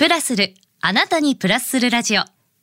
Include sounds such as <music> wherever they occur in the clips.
プラスる、あなたにプラスするラジオ。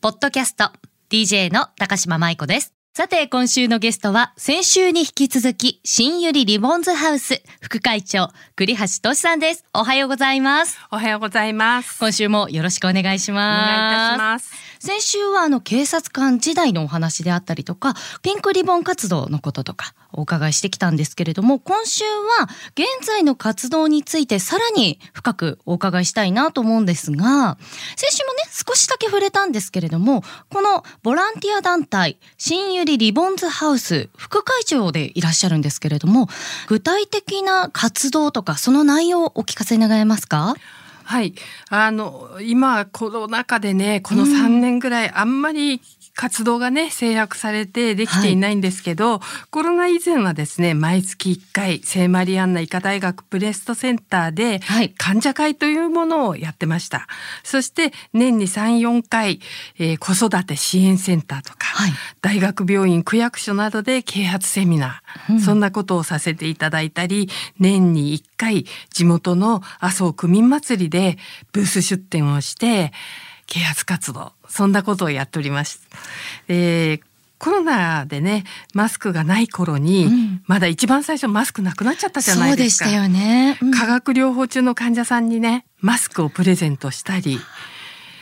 ポッドキャスト、DJ の高島舞子です。さて、今週のゲストは、先週に引き続き、新百合リボンズハウス、副会長、栗橋俊さんです。おはようございます。おはようございます。今週もよろしくお願いしおます。願いいたします。先週はあの警察官時代のお話であったりとかピンクリボン活動のこととかお伺いしてきたんですけれども今週は現在の活動についてさらに深くお伺いしたいなと思うんですが先週もね少しだけ触れたんですけれどもこのボランティア団体新百合リボンズハウス副会長でいらっしゃるんですけれども具体的な活動とかその内容をお聞かせ願えますか？はい。あの、今、コロナ禍でね、この3年ぐらい、あんまり活動がね、制約されてできていないんですけど、コロナ以前はですね、毎月1回、聖マリアンナ医科大学ブレストセンターで、はい。患者会というものをやってました。そして、年に3、4回、えー子育て支援センターとか、はい。大学病院区役所などで啓発セミナー、うん。そんなことをさせていただいたり年に1回地元の麻生区民祭りでブース出展をして啓発活動そんなことをやっております。でコロナでねマスクがない頃に、うんまだ一番最初マスクなくなっちゃったじゃないですか。そうでしたよね、うん化学療法中の患者さんにねマスクをプレゼントしたり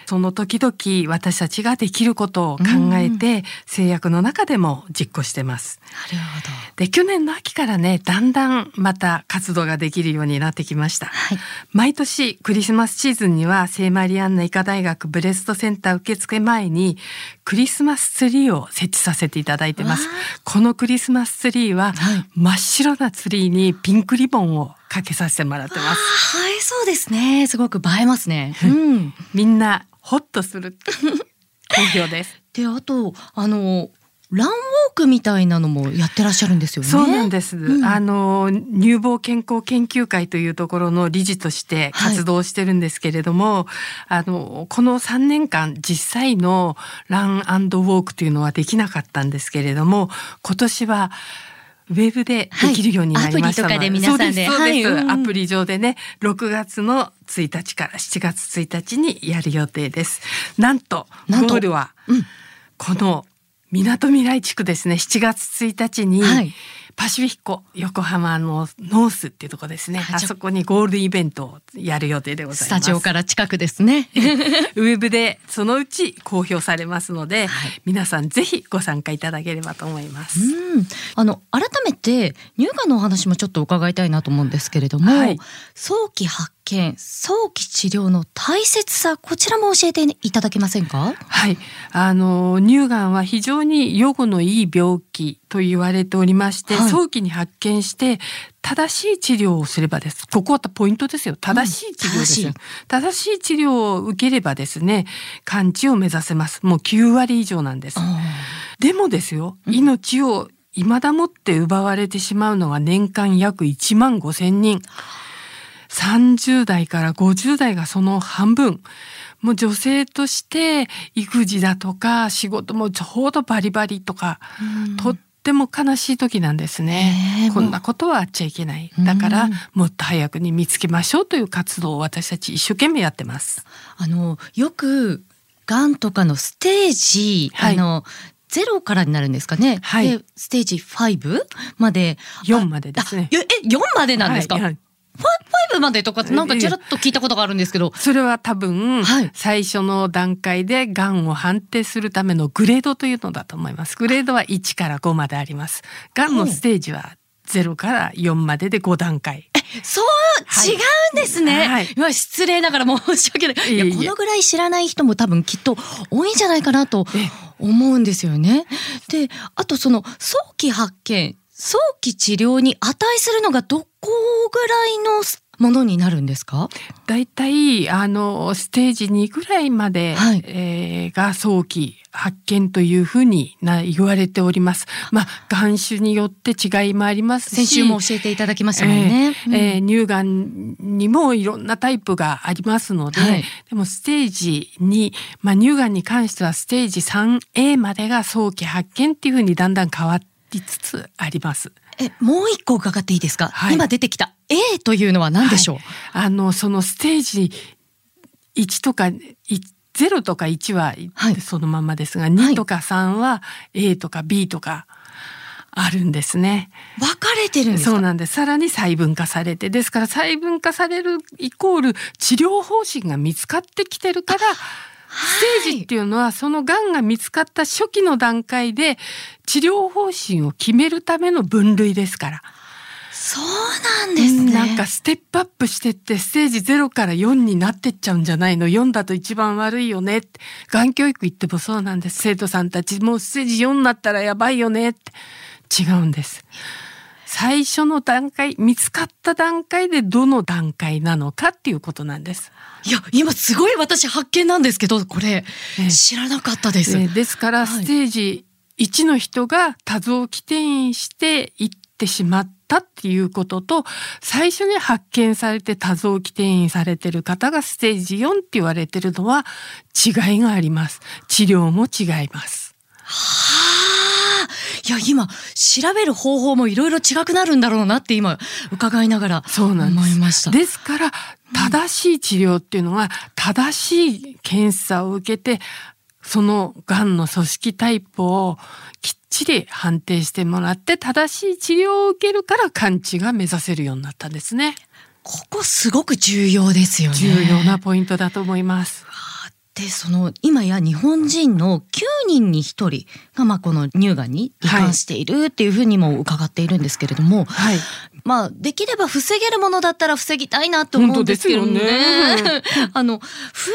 その時々私たちができることを考えて、制約の中でも実行してます。なるほどで去年の秋からねだんだんまた活動ができるようになってきました。はい毎年クリスマスシーズンには聖マリアンナ医科大学ブレストセンター受付前にクリスマスツリーを設置させていただいてます。このクリスマスツリーははい真っ白なツリーにピンクリボンをかけさせてもらってます。はい、そうですね。すごく映えますね。うん。<laughs> みんなホッとする好評です。<laughs> で、あと、あの、ランウォークみたいなのもやってらっしゃるんですよね。そうなんです。うんあの乳房健康研究会というところの理事として活動してるんですけれども、あのこの3年間実際のランウォークというのはできなかったんですけれども、今年はウェブでできるようになりましたのはい。アプリとかで皆さんでそうですそうです。はいうんアプリ上でね、6月の1日から7月1日にやる予定です。なんと、なんと。ゴールは、うん。このみなとみらい地区ですね。7月1日に、はいパシフィッコ横浜のノースっていうところですね、はいあそこにゴールデンイベントをやる予定でございます。スタジオから近くですね。<laughs> ウェブでそのうち公表されますので、はい。皆さんぜひご参加いただければと思います、うん、あの改めて乳がんのお話もちょっと伺いたいなと思うんですけれども、はい。早期発見早期治療の大切さこちらも教えていただけませんか？はい、あの乳がんは非常に予後のいい病気と言われておりまして、はい早期に発見して正しい治療をすればです。ここはポイントですよ。正しい治療ですよ。正しい治療を受ければですね、完治を目指せます。もう9割以上なんです。でもですよ、命を未だもって奪われてしまうのが年間約1万5千人。30代から50代がその半分。もう女性として育児だとか仕事もちょうどバリバリとか、とっても悲しい時なんですね。こんなことはあっちゃいけない。だからもっと早くに見つけましょうという活動を私たち一生懸命やってます。あのよくがんとかのステージ、はいあのゼロからになるんですかね。はいでステージ5まで4までですねあ。ええ4までなんですか？はいはいファイ5までとかなんかちらっと聞いたことがあるんですけど。それは多分、はい最初の段階でがんを判定するためのグレードというのだと思います。グレードは1から5まであります。がんのステージは0から4までで5段階。そう、はい違うんですね。はいまあ失礼ながら申し訳ない。いやこのぐらい知らない人も多分きっと多いんじゃないかなとえ思うんですよね。で、あとその早期発見、早期治療に値するのがどこぐらいのものになるんですか？だいたいあのステージ2ぐらいまで、はいえーが早期発見というふうにな言われております。まあ眼種によって違いもありますし、先週も教えていただきましたもんね。えーえー乳がんにもいろんなタイプがありますので、はいでもステージ2、まあ、乳がんに関してはステージ 3A までが早期発見っていうふうにだんだん変わりつつあります。えもう一個伺っていいですか？はい今出てきた A というのは何でしょう？はいあのそのステージ1とか0とか1はそのままですが、はい、2とか3は A とか B とかあるんですね。分かれてるんですそうなんです。さらに細分化されて、ですから細分化されるイコール治療方針が見つかってきてるから、ステージっていうのはそのがんが見つかった初期の段階で治療方針を決めるための分類ですから。そうなんですね。なんかステップアップしてってステージ0から4になってっちゃうんじゃないの ?4 だと一番悪いよねって。がん教育行ってもそうなんです。生徒さんたちもうステージ4になったらやばいよねって。違うんです。最初の段階見つかった段階でどの段階なのかっていうことなんです。いや今すごい私発見なんですけどこれ、知らなかったです。ですからステージ1の人が多臓器転移していってしまったっていうことと最初に発見されて多臓器転移されてる方がステージ4って言われてるのは違いがあります。治療も違います。はあ、いや今調べる方法もいろいろ違くなるんだろうなって今伺いながら思いました。ですから正しい治療っていうのは正しい検査を受けてそのがんの組織タイプをきっちり判定してもらって正しい治療を受けるから完治が目指せるようになったんですね。ここすごく重要ですよね。重要なポイントだと思います。でその今や日本人の9人に1人がまあこの乳がんに罹患しているっていうふうにも伺っているんですけれども、はい、まあできれば防げるものだったら防ぎたいなと思うんですけどね。ね。<laughs> あの増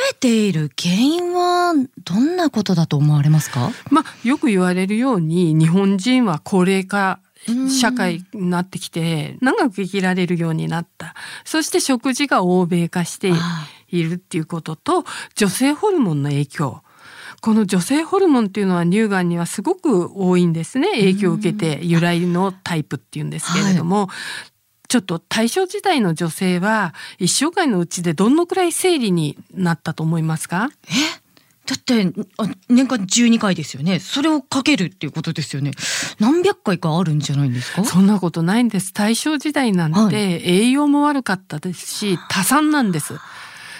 えている原因はどんなことだと思われますか？まあよく言われるように日本人は高齢化社会になってきて長く生きられるようになった。そして食事が欧米化しているっていうことと女性ホルモンの影響。この女性ホルモンっていうのは乳がんにはすごく多いんですね。影響を受けて由来のタイプっていうんですけれども、はい、ちょっと大正時代の女性は一生涯のうちでどのくらい生理になったと思いますか？え？だって年間12回ですよね。それをかけるっていうことですよね。何百回かあるんじゃないんですか？そんなことないんです。大正時代なんて栄養も悪かったですし、はい、多産なんです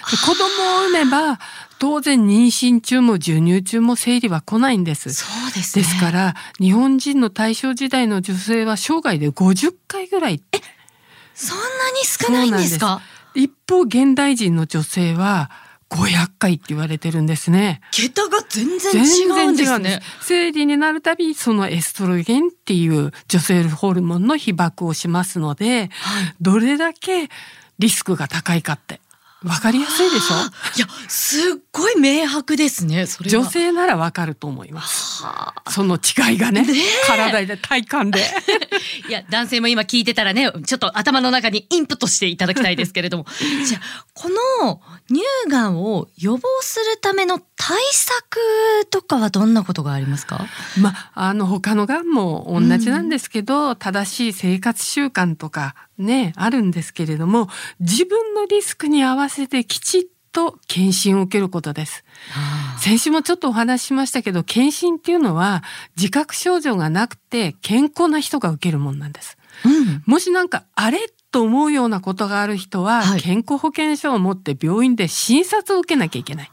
子供を産めば当然妊娠中も授乳中も生理は来ないんです。そうです、ね、ですから日本人の大正時代の女性は生涯で50回ぐらい。え、そんなに少ないんですか？一方現代人の女性は500回って言われてるんですね。桁が全然違うんですね。す生理になるたびそのエストロゲンっていう女性ホルモンの被爆をしますので、はい、どれだけリスクが高いかってわかりやすいでしょ？いや、すっごい明白ですね。女性ならわかると思います。その違いがね、ね体で体感で。<laughs> いや、男性も今聞いてたらね、ちょっと頭の中にインプットしていただきたいですけれども。<laughs> じゃあ、この乳がんを予防するための対策とかはどんなことがありますか？まあ、あの、他のがんも同じなんですけど、うん、正しい生活習慣とかね、あるんですけれども、自分のリスクに合わせてきちっと検診を受けることです。先週もちょっとお話ししましたけど、検診っていうのは自覚症状がなくて健康な人が受けるもんなんです。うん、もしなんかあれと思うようなことがある人は、はい、健康保険証を持って病院で診察を受けなきゃいけない。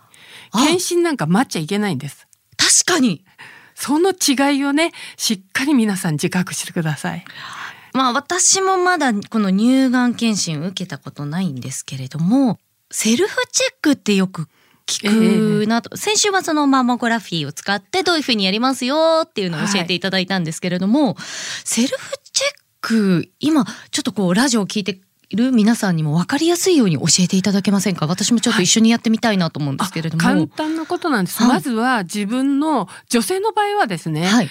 検診なんか待っちゃいけないんです。確かに。その違いをね、しっかり皆さん自覚してください。まあ私もまだこの乳がん検診を受けたことないんですけれども、セルフチェックってよく聞くなと、えー、先週はそのマンモグラフィーを使ってどういうふうにやりますよっていうのを教えていただいたんですけれども、はい、セルフチェック今ちょっとこうラジオを聞いている皆さんにも分かりやすいように教えていただけませんか？私もちょっと一緒にやってみたいなと思うんですけれども、はい、簡単なことなんです、はい、まずは自分の女性の場合はですね、はい、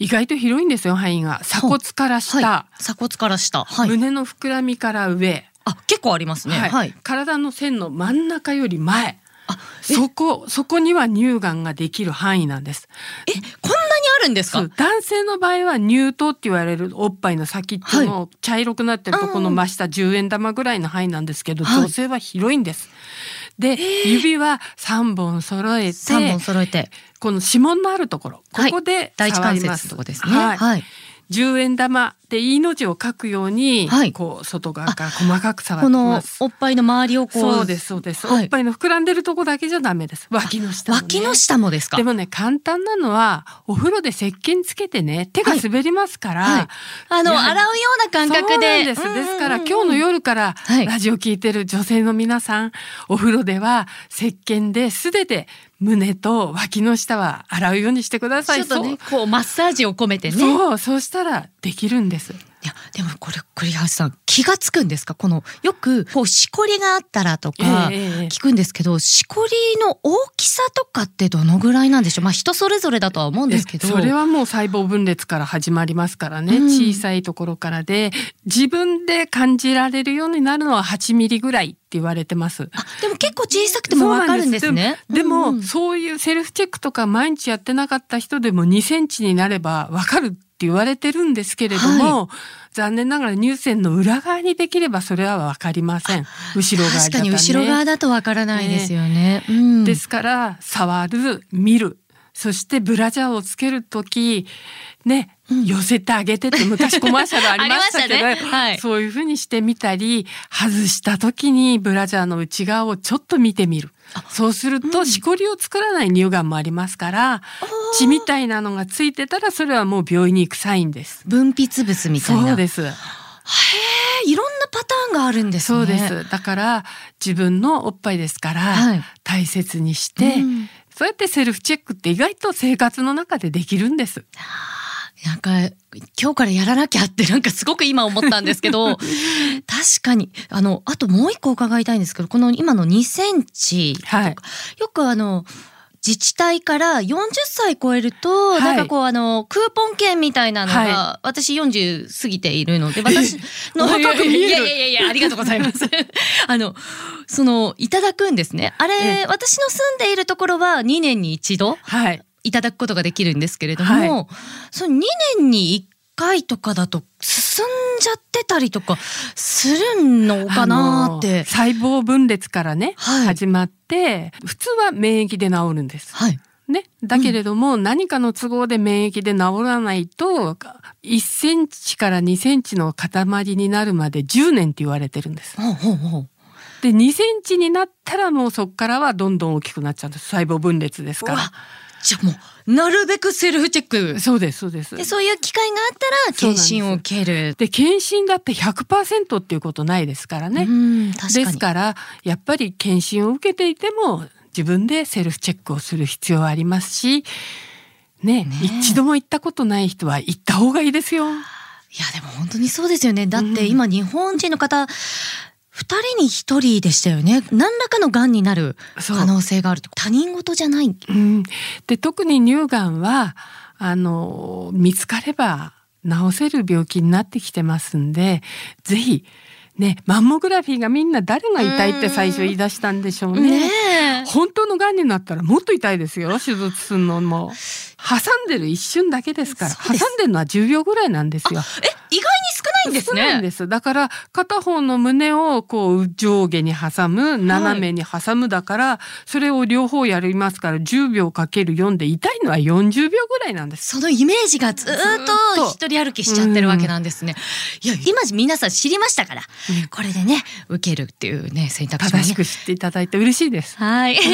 意外と広いんですよ範囲が。鎖骨から下、はい、鎖骨から下、はい、胸の膨らみから上あ結構ありますね、はい、体の線の真ん中より前。あそこそこには乳がんができる範囲なんです。えこんなにあるんですか？男性の場合は乳頭って言われるおっぱいの先っちの茶色くなってるとこの真下10円玉ぐらいの範囲なんですけど、女性は広いんです、で指は3本揃えて3本揃えて。この指紋のあるところここで第一関節とこですね。はい。10円玉って命をかくように、はい。こう外側から細かく触っこのてます。おっぱいの周りをこうそうですそうです、はい。おっぱいの膨らんでるとこだけじゃダメです。脇の下も、ね、脇の下もですか？でもね簡単なのはお風呂で石鹸つけてね手が滑りますから、はい。あの洗うような感覚で。そうなんです。ですから今日の夜からはい。ラジオ聞いてる女性の皆さん、お風呂では石鹸で素手で胸と脇の下は洗うようにしてください。ちょっとねこうマッサージを込めてね。そうそうしたらできるんです。いやでもこれ栗橋さん気がつくんですか？このよくこうしこりがあったらとかええええ聞くんですけど、しこりの大きさとかってどのぐらいなんでしょう？まあ人それぞれだとは思うんですけど。それはもう細胞分裂から始まりますからね、うん。小さいところからで自分で感じられるようになるのは8ミリぐらいって言われてます。あでも結構小さくてもわかるんですね。でも、うんうん。そういうセルフチェックとか毎日やってなかった人でも2センチになればわかるって言われてるんですけれども、残念ながら乳腺の裏側にできればそれはわかりません。後ろ側だね。かに後ろ側だとわからないですよね。うん。ですから触る見るそしてブラジャーをつける時ね、うん。寄せてあげてって昔コマーシャルありましたけど <laughs> ね。はい。そういうふうにしてみたり外した時にブラジャーの内側をちょっと見てみる。そうするうん。としこりを作らない乳がんもありますから血みたいなのがついてたらそれはもう病院に行くサインです。分泌物みたいな。そうです。へえいろんなパターンがあるんですね。そうです。だから自分のおっぱいですから、はい。大切にして、うんそうやってセルフチェックって意外と生活の中でできるんです。なんか今日からやらなきゃってなんかすごく今思ったんですけど <laughs> 確かにあのあともう一個伺いたいんですけどこの今の2センチとか、はいよくあの自治体から40歳超えると、はい。なんかこうあのクーポン券みたいなのが、は私40過ぎているので <laughs> 私のお若く見える。いやいやいやいやありがとうございます。<laughs> あのそのいただくんですね。あれ、ええ。私の住んでいるところは2年に一度はい。いただくことができるんですけれども、その2年に1回とかだと進んじゃってたりとかするのかなって。細胞分裂からね、はい始まって普通は免疫で治るんです。はい。ね、だけれども、何かの都合で免疫で治らないと1センチから2センチの塊になるまで10年って言われてるんです。ほうほうほう。で2センチになったらもうそこからはどんどん大きくなっちゃうんです細胞分裂ですから。じゃあもうなるべくセルフチェック。そうですそうです。でそういう機会があったら検診を受ける。で検診だって100%っていうことないですからね。かに。ですからやっぱり検診を受けていても自分でセルフチェックをする必要はありますし、ねね一度も行ったことない人は行った方がいいですよ。いやでも本当にそうですよね。だって今日本人の方、二人に一人でしたよね。何らかの癌になる可能性があるって他人事じゃない。うん、で特に乳がんはあの見つかれば治せる病気になってきてますんでぜひねマンモグラフィーがみんな誰が痛いって最初言い出したんでしょうね。ねえ。本当の癌になったらもっと痛いですよ手術するのも挟んでる一瞬だけですから挟んでるのは10秒ぐらいなんですよ。え意外に少ないんです少ないんね。ですだから片方の胸をこう上下に挟む斜めに挟むだから、それを両方やりますから10秒かける4で痛いのは40秒ぐらいなんです。そのイメージがずーっと一人歩きしちゃってるわけなんですね。いや今皆さん知りましたから、うんこれでね受けるっていうね選択肢もね正しく知っていただいて嬉しいです。はい。<laughs>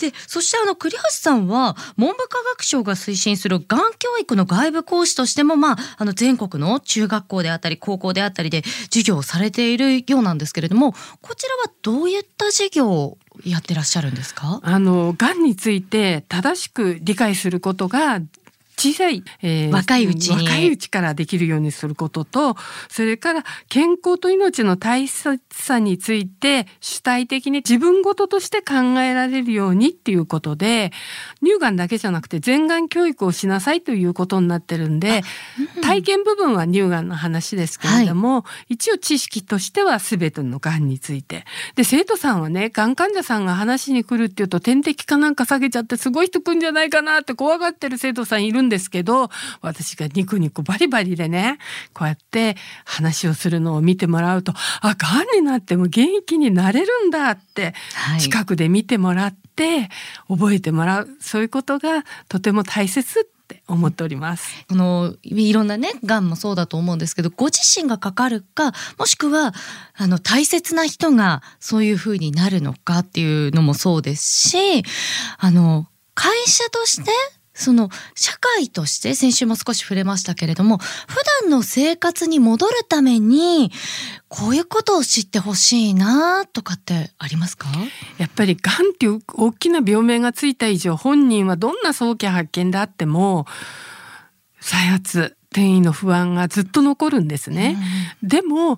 で、そしてあの栗橋さんは文部科学省が推進するがん教育の外部講師としてもまああの全国の中学校であったり高校であったりで授業をされているようなんですけれども、こちらはどういった授業をやってらっしゃるんですか？あの癌について正しく理解することが小さい、えー若いうちに。若いうちからできるようにすることとそれから健康と命の大切さについて主体的に自分事として考えられるようにっていうことで乳がんだけじゃなくて全がん教育をしなさいということになってるんで、体験部分は乳がんの話ですけれども、一応知識としては全てのがんについて。で生徒さんはねがん患者さんが話しに来るっていうと点滴かなんか下げちゃってすごい人来んじゃないかなって怖がってる生徒さんいるんですけど私がニコニコバリバリでねこうやって話をするのを見てもらうとあがんになっても元気になれるんだってはい近くで見てもらって覚えてもらうそういうことがとても大切ってって思っております。このいろんなねがんもそうだと思うんですけどご自身がかかるかもしくはあの大切な人がそういう風になるのかっていうのもそうですしあの会社としてその社会として先週も少し触れましたけれども普段の生活に戻るためにこういうことを知ってほしいなとかってありますか？やっぱりがんっていう大きな病名がついた以上本人はどんな早期発見であっても再発転移の不安がずっと残るんですね。うん、でも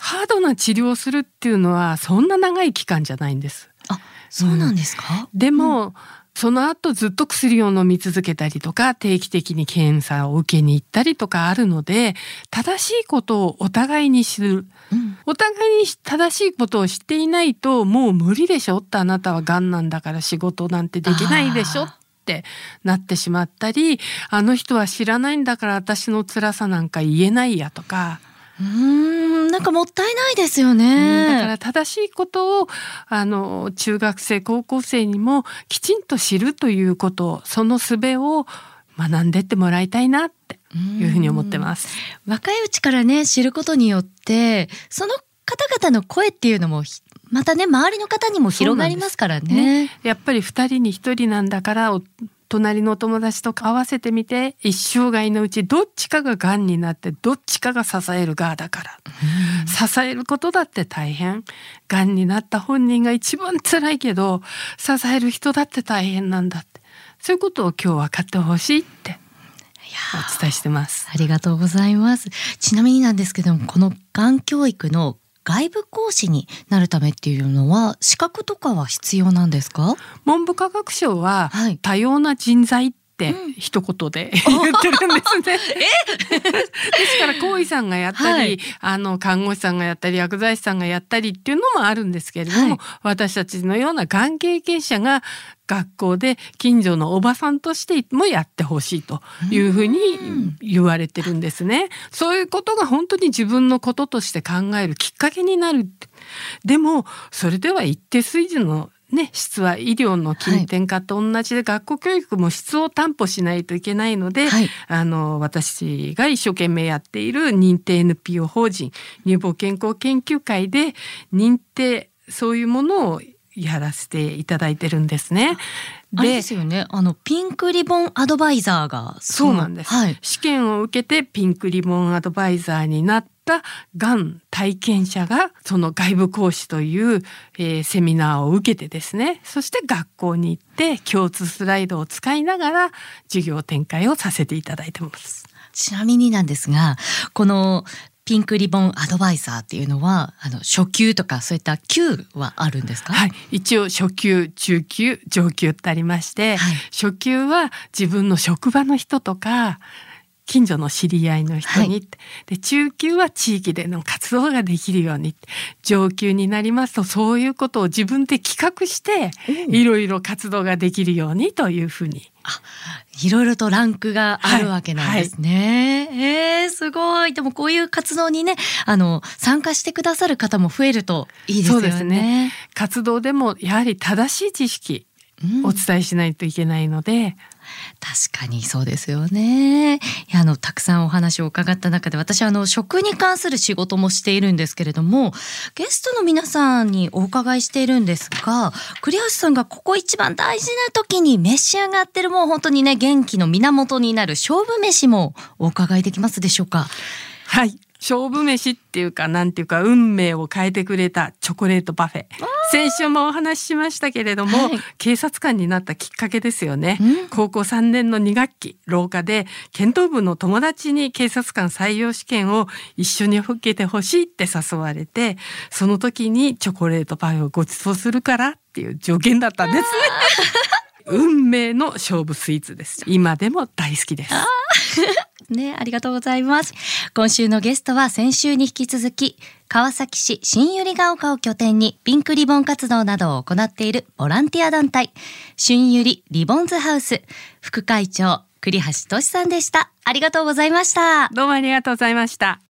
ハードな治療をするっていうのはそんな長い期間じゃないんです。あ、そうなんですか？うん、でも、うんその後ずっと薬を飲み続けたりとか定期的に検査を受けに行ったりとかあるので正しいことをお互いに知る、うん、お互いに正しいことを知っていないともう無理でしょってあなたはがんなんだから仕事なんてできないでしょってなってしまったりあの人は知らないんだから私の辛さなんか言えないやとかうんなんかもったいないですよね。だから正しいことをあの中学生高校生にもきちんと知るということその術を学んでってもらいたいなっていうふうに思ってます。若いうちからね知ることによってその方々の声っていうのもまたね周りの方にも広がりますからね。ねやっぱり二人に一人なんだから隣のお友達と合わせてみて一生涯のうちどっちかががんになってどっちかが支える側だから、支えることだって大変。がんになった本人が一番辛いけど支える人だって大変なんだって。そういうことを今日分かってほしいってお伝えしてます。ありがとうございます。ちなみになんですけどもこのがん教育の外部講師になるためっていうのは資格とかは必要なんですか？文部科学省は多様な人材って一言で <laughs> 言ってるんですね。ですから行為さんがやったり、はい、あの看護師さんがやったり薬剤師さんがやったりっていうのもあるんですけれども、はい、私たちのようながん経験者が学校で近所のおばさんとしてもやってほしいというふうに言われてるんですね。そういうことが本当に自分のこととして考えるきっかけになる。でもそれでは一定水準のね、質は医療の近典化と同じで、学校教育も質を担保しないといけないので、はい、あの私が一生懸命やっている認定 NPO 法人乳房健康研究会で認定そういうものをやらせていただいてるんですね。でですよね。あのピンクリボンアドバイザーがそうなんです、はい、試験を受けてピンクリボンアドバイザーになったがん体験者がその外部講師という、えー、セミナーを受けてですねそして学校に行って共通スライドを使いながら授業展開をさせていただいてます。ちなみになんですがこのピンクリボンアドバイザーっていうのはあの初級とかそういった級はあるんですか？はい。一応初級中級上級ってありまして、はい、初級は自分の職場の人とか近所の知り合いの人に、はい、で中級は地域での活動ができるように上級になりますとそういうことを自分で企画していろいろ活動ができるようにというふうに。あいろいろとランクがあるわけなんですね。はいはい、えー、すごい。でもこういう活動にね、あの参加してくださる方も増えるといいですよね。ね活動でもやはり正しい知識お伝えしないといけないので、確かにそうですよね。あのたくさんお話を伺った中で私あの食に関する仕事もしているんですけれどもゲストの皆さんにお伺いしているんですが栗橋さんがここ一番大事な時に召し上がってるもう本当にね元気の源になる勝負飯もお伺いできますでしょうか？はい勝負飯っていうかなんていうか運命を変えてくれたチョコレートパフェ。先週もお話ししましたけれども、はい、警察官になったきっかけですよね、高校3年の2学期廊下で剣道部の友達に警察官採用試験を一緒に受けてほしいって誘われてその時にチョコレートパフェをご馳走するからっていう助言だったんですね運命の勝負スイーツです今でも大好きです <laughs> ね、ありがとうございます。今週のゲストは先週に引き続き、川崎市新百合ヶ丘を拠点にピンクリボン活動などを行っているボランティア団体、新百合リボンズハウス、副会長、栗橋俊さんでした。ありがとうございました。どうもありがとうございました。